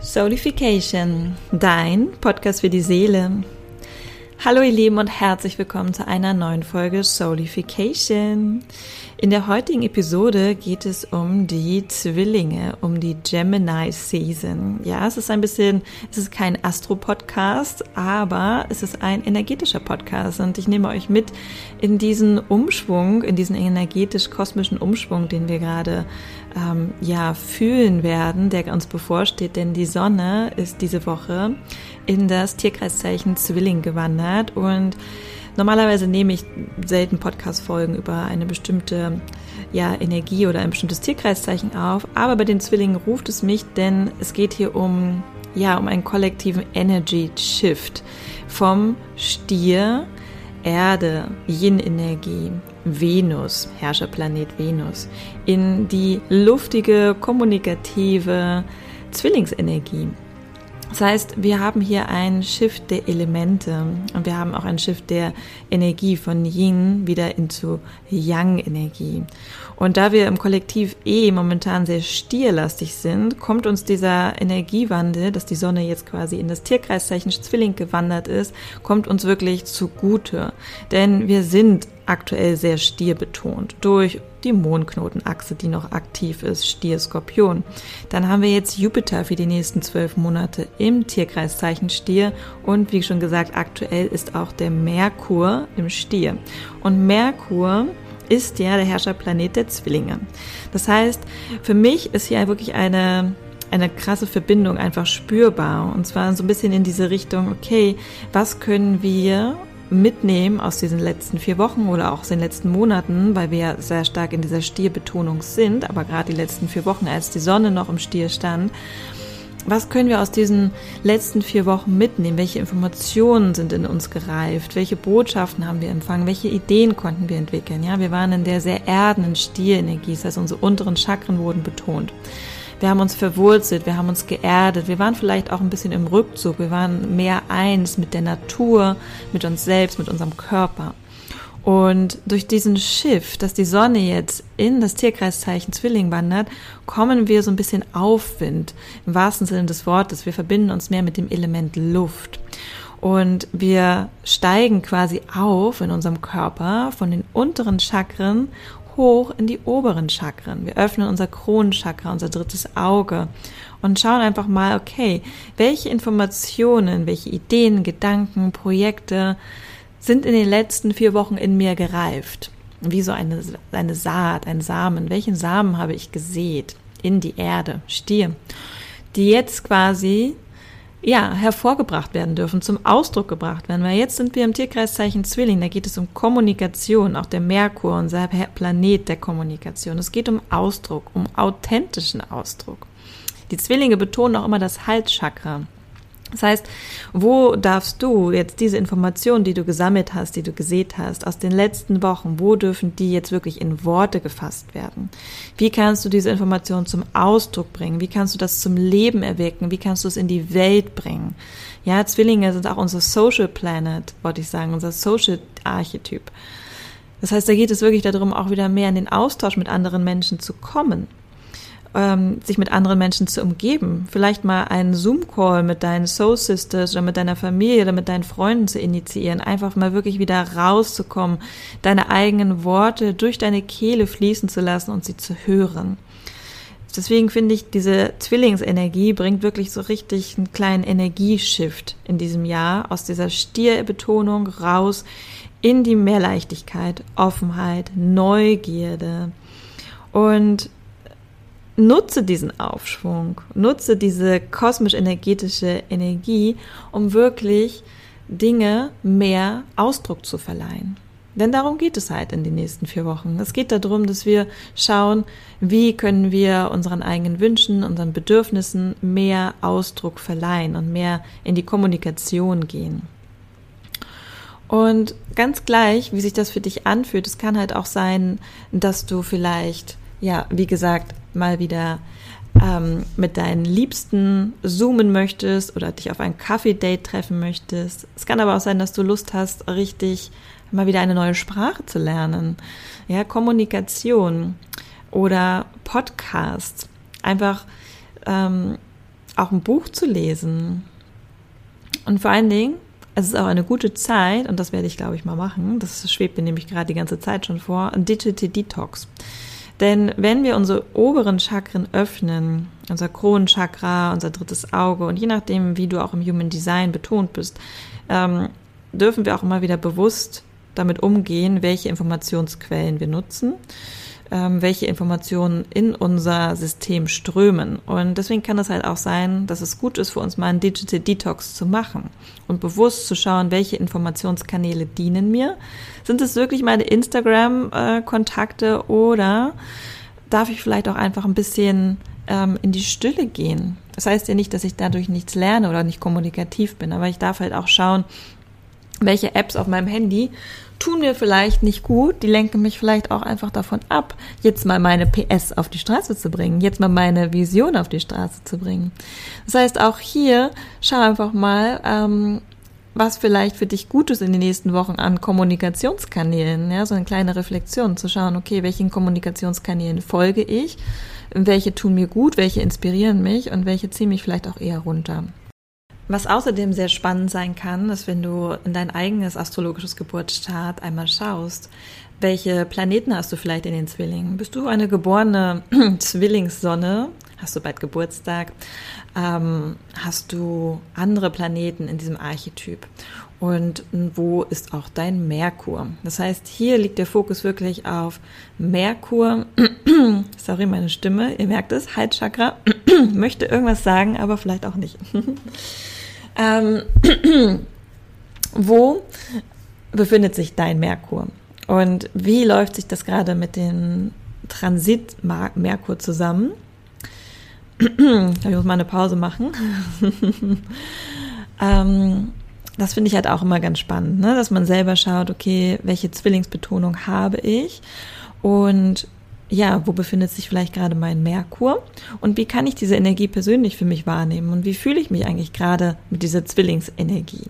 Soulification, dein Podcast für die Seele. Hallo ihr Lieben und herzlich willkommen zu einer neuen Folge Soulification. In der heutigen Episode geht es um die Zwillinge, um die Gemini Season. Ja, es ist ein bisschen, es ist kein Astro-Podcast, aber es ist ein energetischer Podcast und ich nehme euch mit in diesen Umschwung, in diesen energetisch-kosmischen Umschwung, den wir gerade ähm, ja fühlen werden, der uns bevorsteht, denn die Sonne ist diese Woche in das Tierkreiszeichen Zwilling gewandert und Normalerweise nehme ich selten Podcast-Folgen über eine bestimmte ja, Energie oder ein bestimmtes Tierkreiszeichen auf, aber bei den Zwillingen ruft es mich, denn es geht hier um, ja, um einen kollektiven Energy Shift vom Stier, Erde, Yin-Energie, Venus, Herrscherplanet Venus, in die luftige, kommunikative Zwillingsenergie. Das heißt, wir haben hier ein Shift der Elemente und wir haben auch ein Shift der Energie von Yin wieder into Yang-Energie. Und da wir im Kollektiv eh momentan sehr stierlastig sind, kommt uns dieser Energiewandel, dass die Sonne jetzt quasi in das Tierkreiszeichen Zwilling gewandert ist, kommt uns wirklich zugute. Denn wir sind aktuell sehr stierbetont durch die Mondknotenachse, die noch aktiv ist, Stier-Skorpion. Dann haben wir jetzt Jupiter für die nächsten zwölf Monate im Tierkreiszeichen Stier und wie schon gesagt, aktuell ist auch der Merkur im Stier. Und Merkur ist ja der Herrscherplanet der Zwillinge. Das heißt, für mich ist hier wirklich eine eine krasse Verbindung einfach spürbar. Und zwar so ein bisschen in diese Richtung, okay, was können wir mitnehmen aus diesen letzten vier Wochen oder auch aus den letzten Monaten, weil wir sehr stark in dieser Stierbetonung sind, aber gerade die letzten vier Wochen, als die Sonne noch im Stier stand, was können wir aus diesen letzten vier Wochen mitnehmen? Welche Informationen sind in uns gereift? Welche Botschaften haben wir empfangen? Welche Ideen konnten wir entwickeln? Ja, wir waren in der sehr erdenden Stierenergie, das heißt, unsere unteren Chakren wurden betont. Wir haben uns verwurzelt, wir haben uns geerdet, wir waren vielleicht auch ein bisschen im Rückzug, wir waren mehr eins mit der Natur, mit uns selbst, mit unserem Körper. Und durch diesen Schiff, dass die Sonne jetzt in das Tierkreiszeichen Zwilling wandert, kommen wir so ein bisschen Aufwind, im wahrsten Sinne des Wortes. Wir verbinden uns mehr mit dem Element Luft. Und wir steigen quasi auf in unserem Körper von den unteren Chakren hoch in die oberen Chakren. Wir öffnen unser Kronenchakra, unser drittes Auge und schauen einfach mal, okay, welche Informationen, welche Ideen, Gedanken, Projekte sind in den letzten vier Wochen in mir gereift. Wie so eine, eine Saat, ein Samen. Welchen Samen habe ich gesät in die Erde, Stier, die jetzt quasi ja, hervorgebracht werden dürfen, zum Ausdruck gebracht werden. Weil jetzt sind wir im Tierkreiszeichen Zwilling, da geht es um Kommunikation, auch der Merkur, unser Planet der Kommunikation. Es geht um Ausdruck, um authentischen Ausdruck. Die Zwillinge betonen auch immer das Halschakra. Das heißt, wo darfst du jetzt diese Informationen, die du gesammelt hast, die du gesät hast, aus den letzten Wochen, wo dürfen die jetzt wirklich in Worte gefasst werden? Wie kannst du diese Informationen zum Ausdruck bringen? Wie kannst du das zum Leben erwecken? Wie kannst du es in die Welt bringen? Ja, Zwillinge sind auch unser Social Planet, wollte ich sagen, unser Social Archetyp. Das heißt, da geht es wirklich darum, auch wieder mehr in den Austausch mit anderen Menschen zu kommen ähm, sich mit anderen Menschen zu umgeben. Vielleicht mal einen Zoom-Call mit deinen Soul Sisters oder mit deiner Familie oder mit deinen Freunden zu initiieren. Einfach mal wirklich wieder rauszukommen, deine eigenen Worte durch deine Kehle fließen zu lassen und sie zu hören. Deswegen finde ich, diese Zwillingsenergie bringt wirklich so richtig einen kleinen Energieshift in diesem Jahr aus dieser Stierbetonung raus in die Mehrleichtigkeit, Offenheit, Neugierde. Und nutze diesen Aufschwung, nutze diese kosmisch-energetische Energie, um wirklich Dinge mehr Ausdruck zu verleihen. Denn darum geht es halt in den nächsten vier Wochen. Es geht darum, dass wir schauen, wie können wir unseren eigenen Wünschen, unseren Bedürfnissen mehr Ausdruck verleihen und mehr in die Kommunikation gehen. Und ganz gleich, wie sich das für dich anfühlt, es kann halt auch sein, dass du vielleicht ja, wie gesagt, mal wieder ähm, mit deinen Liebsten zoomen möchtest oder dich auf ein Kaffee-Date treffen möchtest. Es kann aber auch sein, dass du Lust hast, richtig mal wieder eine neue Sprache zu lernen. Ja, Kommunikation oder Podcast. Einfach ähm, auch ein Buch zu lesen. Und vor allen Dingen, es ist auch eine gute Zeit, und das werde ich, glaube ich, mal machen, das schwebt mir nämlich gerade die ganze Zeit schon vor, ein Digital Detox. Denn wenn wir unsere oberen Chakren öffnen, unser Kronenchakra, unser drittes Auge und je nachdem, wie du auch im Human Design betont bist, ähm, dürfen wir auch immer wieder bewusst damit umgehen, welche Informationsquellen wir nutzen ähm, welche Informationen in unser System strömen. Und deswegen kann es halt auch sein, dass es gut ist für uns mal einen Digital Detox zu machen und bewusst zu schauen, welche Informationskanäle dienen mir. Sind es wirklich meine Instagram-Kontakte oder darf ich vielleicht auch einfach ein bisschen ähm, in die Stille gehen? Das heißt ja nicht, dass ich dadurch nichts lerne oder nicht kommunikativ bin, aber ich darf halt auch schauen, welche Apps auf meinem Handy tun mir vielleicht nicht gut, die lenken mich vielleicht auch einfach davon ab, jetzt mal meine PS auf die Straße zu bringen, jetzt mal meine Vision auf die Straße zu bringen. Das heißt, auch hier schau einfach mal, ähm, was vielleicht für dich gut ist in den nächsten Wochen an Kommunikationskanälen, ja, so eine kleine Reflexion zu schauen, okay, welchen Kommunikationskanälen folge ich, welche tun mir gut, welche inspirieren mich und welche ziehen mich vielleicht auch eher runter. Was außerdem sehr spannend sein kann, ist, wenn du in dein eigenes astrologisches Geburtschart einmal schaust, welche Planeten hast du vielleicht in den Zwillingen? Bist du eine geborene Zwillingssonne? Hast du bald Geburtstag? Ähm, hast du andere Planeten in diesem Archetyp? Und wo ist auch dein Merkur? Das heißt, hier liegt der Fokus wirklich auf Merkur. Sorry, meine Stimme, ihr merkt es, Halschakra. Möchte irgendwas sagen, aber vielleicht auch nicht. Ähm, wo befindet sich dein Merkur? Und wie läuft sich das gerade mit dem Transit Merkur zusammen? ich muss mal eine Pause machen. ähm, das finde ich halt auch immer ganz spannend, ne? dass man selber schaut, okay, welche Zwillingsbetonung habe ich und ja, wo befindet sich vielleicht gerade mein Merkur und wie kann ich diese Energie persönlich für mich wahrnehmen und wie fühle ich mich eigentlich gerade mit dieser Zwillingsenergie?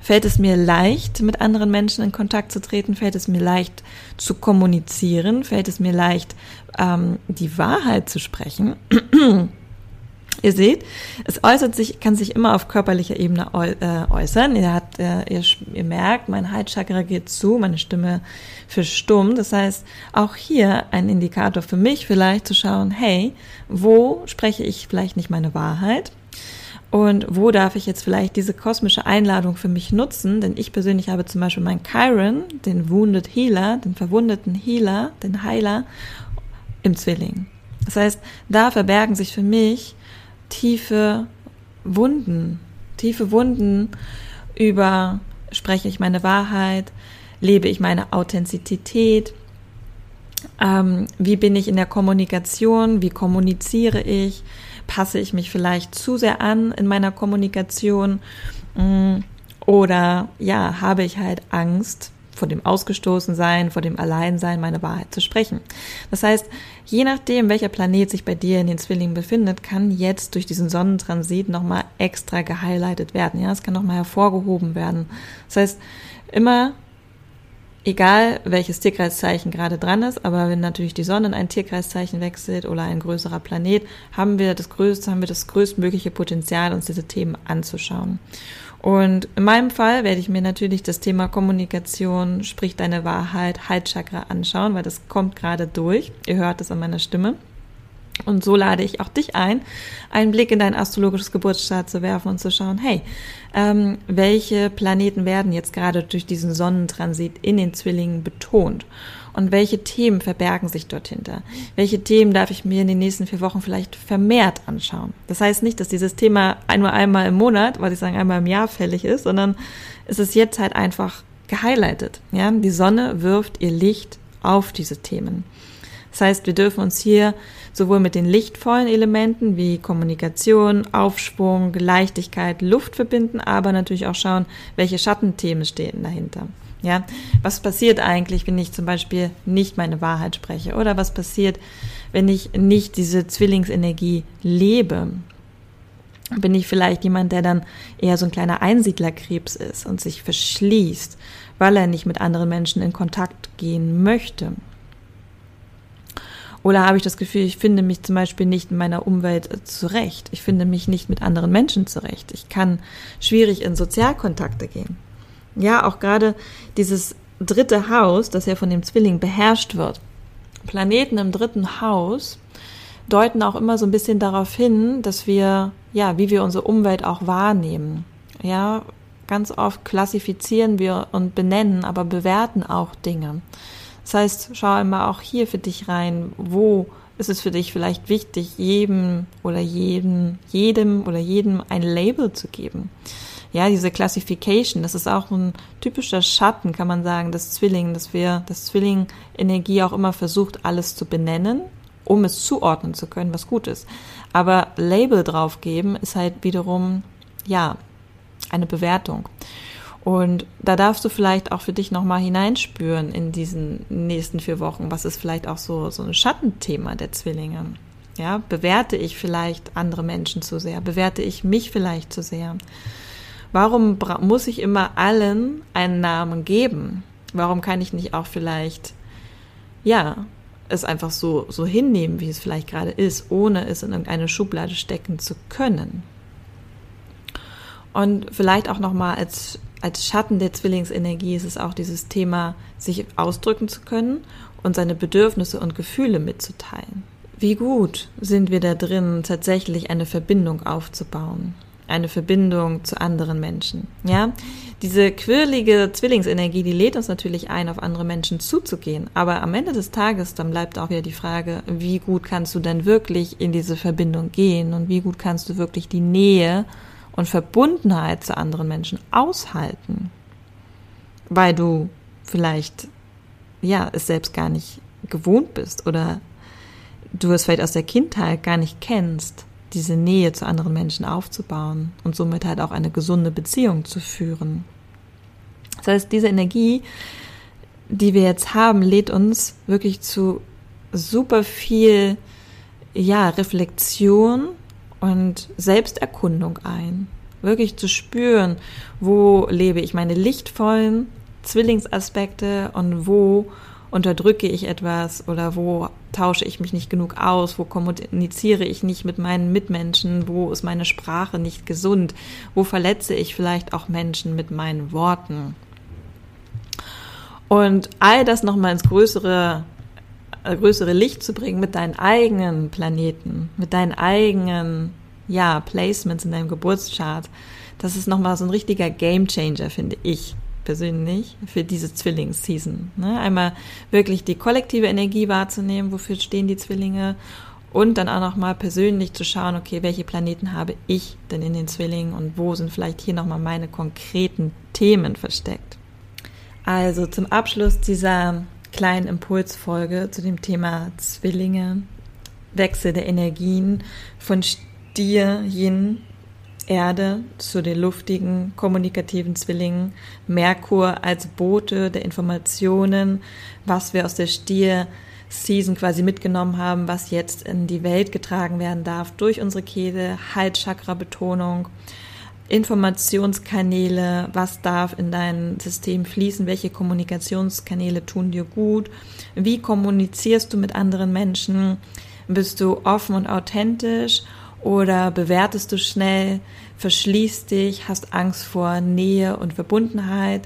Fällt es mir leicht, mit anderen Menschen in Kontakt zu treten? Fällt es mir leicht zu kommunizieren? Fällt es mir leicht, ähm, die Wahrheit zu sprechen? Ihr seht, es äußert sich, kann sich immer auf körperlicher Ebene äh, äußern. Ihr, habt, äh, ihr, ihr merkt, mein Halschakra geht zu, meine Stimme verstummt. Das heißt, auch hier ein Indikator für mich vielleicht zu schauen, hey, wo spreche ich vielleicht nicht meine Wahrheit? Und wo darf ich jetzt vielleicht diese kosmische Einladung für mich nutzen? Denn ich persönlich habe zum Beispiel meinen Chiron, den Wounded Healer, den verwundeten Healer, den Heiler im Zwilling. Das heißt, da verbergen sich für mich tiefe Wunden, tiefe Wunden über spreche ich meine Wahrheit, lebe ich meine Authentizität, ähm, wie bin ich in der Kommunikation, wie kommuniziere ich, passe ich mich vielleicht zu sehr an in meiner Kommunikation mm, oder ja, habe ich halt Angst, vor dem Ausgestoßensein, vor dem Alleinsein meine Wahrheit zu sprechen. Das heißt, je nachdem, welcher Planet sich bei dir in den Zwillingen befindet, kann jetzt durch diesen Sonnentransit nochmal extra gehighlightet werden. Ja, es kann nochmal hervorgehoben werden. Das heißt, immer egal welches Tierkreiszeichen gerade dran ist, aber wenn natürlich die Sonne in ein Tierkreiszeichen wechselt oder ein größerer Planet, haben wir das größte, haben wir das größtmögliche Potenzial, uns diese Themen anzuschauen. Und in meinem Fall werde ich mir natürlich das Thema Kommunikation, sprich deine Wahrheit, Halschakra anschauen, weil das kommt gerade durch. Ihr hört es an meiner Stimme. Und so lade ich auch dich ein, einen Blick in dein astrologisches Geburtsstart zu werfen und zu schauen, hey, ähm, welche Planeten werden jetzt gerade durch diesen Sonnentransit in den Zwillingen betont? Und welche Themen verbergen sich dort hinter? Welche Themen darf ich mir in den nächsten vier Wochen vielleicht vermehrt anschauen? Das heißt nicht, dass dieses Thema nur einmal im Monat, was ich sagen, einmal im Jahr fällig ist, sondern es ist jetzt halt einfach gehighlightet. Ja, die Sonne wirft ihr Licht auf diese Themen. Das heißt, wir dürfen uns hier sowohl mit den lichtvollen Elementen wie Kommunikation, Aufschwung, Leichtigkeit, Luft verbinden, aber natürlich auch schauen, welche Schattenthemen stehen dahinter. Ja, was passiert eigentlich, wenn ich zum Beispiel nicht meine Wahrheit spreche? Oder was passiert, wenn ich nicht diese Zwillingsenergie lebe? Bin ich vielleicht jemand, der dann eher so ein kleiner Einsiedlerkrebs ist und sich verschließt, weil er nicht mit anderen Menschen in Kontakt gehen möchte? Oder habe ich das Gefühl, ich finde mich zum Beispiel nicht in meiner Umwelt zurecht. Ich finde mich nicht mit anderen Menschen zurecht. Ich kann schwierig in Sozialkontakte gehen. Ja, auch gerade dieses dritte Haus, das ja von dem Zwilling beherrscht wird. Planeten im dritten Haus deuten auch immer so ein bisschen darauf hin, dass wir, ja, wie wir unsere Umwelt auch wahrnehmen. Ja, ganz oft klassifizieren wir und benennen, aber bewerten auch Dinge. Das heißt, schau einmal auch hier für dich rein, wo ist es für dich vielleicht wichtig, jedem oder jedem, jedem oder jedem ein Label zu geben. Ja, diese Classification, das ist auch ein typischer Schatten, kann man sagen, des Zwilling, dass wir, das Zwilling-Energie auch immer versucht, alles zu benennen, um es zuordnen zu können, was gut ist. Aber Label draufgeben ist halt wiederum, ja, eine Bewertung. Und da darfst du vielleicht auch für dich nochmal hineinspüren in diesen nächsten vier Wochen. Was ist vielleicht auch so, so ein Schattenthema der Zwillinge? Ja, bewerte ich vielleicht andere Menschen zu sehr? Bewerte ich mich vielleicht zu sehr? Warum muss ich immer allen einen Namen geben? Warum kann ich nicht auch vielleicht, ja, es einfach so, so hinnehmen, wie es vielleicht gerade ist, ohne es in irgendeine Schublade stecken zu können? Und vielleicht auch nochmal als als Schatten der Zwillingsenergie ist es auch dieses Thema, sich ausdrücken zu können und seine Bedürfnisse und Gefühle mitzuteilen. Wie gut sind wir da drin, tatsächlich eine Verbindung aufzubauen? Eine Verbindung zu anderen Menschen. Ja, diese quirlige Zwillingsenergie, die lädt uns natürlich ein, auf andere Menschen zuzugehen. Aber am Ende des Tages, dann bleibt auch wieder die Frage, wie gut kannst du denn wirklich in diese Verbindung gehen und wie gut kannst du wirklich die Nähe und Verbundenheit zu anderen Menschen aushalten, weil du vielleicht ja es selbst gar nicht gewohnt bist oder du es vielleicht aus der Kindheit gar nicht kennst, diese Nähe zu anderen Menschen aufzubauen und somit halt auch eine gesunde Beziehung zu führen. Das heißt, diese Energie, die wir jetzt haben, lädt uns wirklich zu super viel ja, Reflexion und Selbsterkundung ein. Wirklich zu spüren, wo lebe ich meine lichtvollen Zwillingsaspekte und wo unterdrücke ich etwas oder wo tausche ich mich nicht genug aus, wo kommuniziere ich nicht mit meinen Mitmenschen, wo ist meine Sprache nicht gesund, wo verletze ich vielleicht auch Menschen mit meinen Worten. Und all das nochmal ins größere äh, größere Licht zu bringen mit deinen eigenen Planeten, mit deinen eigenen, ja, Placements in deinem Geburtschart. Das ist nochmal so ein richtiger Gamechanger, finde ich persönlich, für diese Zwillingsseason. Ne? Einmal wirklich die kollektive Energie wahrzunehmen, wofür stehen die Zwillinge und dann auch nochmal persönlich zu schauen, okay, welche Planeten habe ich denn in den Zwillingen und wo sind vielleicht hier nochmal meine konkreten Themen versteckt. Also zum Abschluss dieser kleinen Impulsfolge zu dem Thema Zwillinge, Wechsel der Energien von Stier, Yin, Erde zu den luftigen, kommunikativen Zwillingen, Merkur als Bote der Informationen, was wir aus der Stier Season quasi mitgenommen haben, was jetzt in die Welt getragen werden darf durch unsere Kehle, Halschakra-Betonung. Informationskanäle, was darf in dein System fließen, welche Kommunikationskanäle tun dir gut, wie kommunizierst du mit anderen Menschen, bist du offen und authentisch oder bewertest du schnell, verschließt dich, hast Angst vor Nähe und Verbundenheit.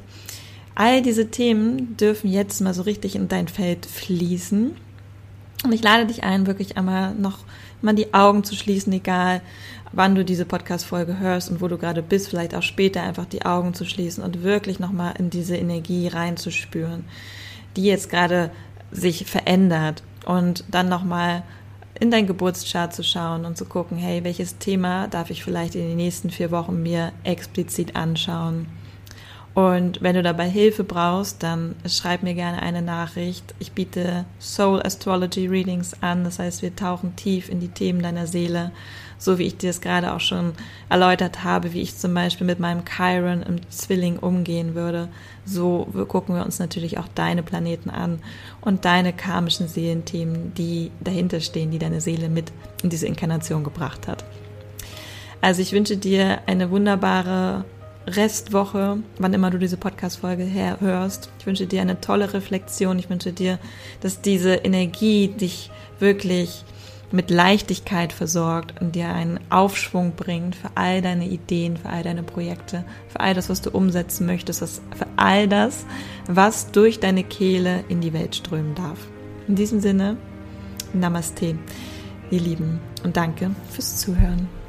All diese Themen dürfen jetzt mal so richtig in dein Feld fließen. Und ich lade dich ein, wirklich einmal noch mal die Augen zu schließen, egal wann du diese Podcast-Folge hörst und wo du gerade bist, vielleicht auch später einfach die Augen zu schließen und wirklich nochmal in diese Energie reinzuspüren, die jetzt gerade sich verändert und dann nochmal in dein Geburtschart zu schauen und zu gucken, hey, welches Thema darf ich vielleicht in den nächsten vier Wochen mir explizit anschauen und wenn du dabei Hilfe brauchst, dann schreib mir gerne eine Nachricht. Ich biete Soul Astrology Readings an. Das heißt, wir tauchen tief in die Themen deiner Seele, so wie ich dir es gerade auch schon erläutert habe, wie ich zum Beispiel mit meinem Chiron im Zwilling umgehen würde. So gucken wir uns natürlich auch deine Planeten an und deine karmischen Seelenthemen, die dahinter stehen, die deine Seele mit in diese Inkarnation gebracht hat. Also ich wünsche dir eine wunderbare Restwoche, wann immer du diese Podcast-Folge hörst. Ich wünsche dir eine tolle Reflexion. Ich wünsche dir, dass diese Energie dich wirklich mit Leichtigkeit versorgt und dir einen Aufschwung bringt für all deine Ideen, für all deine Projekte, für all das, was du umsetzen möchtest, für all das, was durch deine Kehle in die Welt strömen darf. In diesem Sinne, Namaste, ihr Lieben, und danke fürs Zuhören.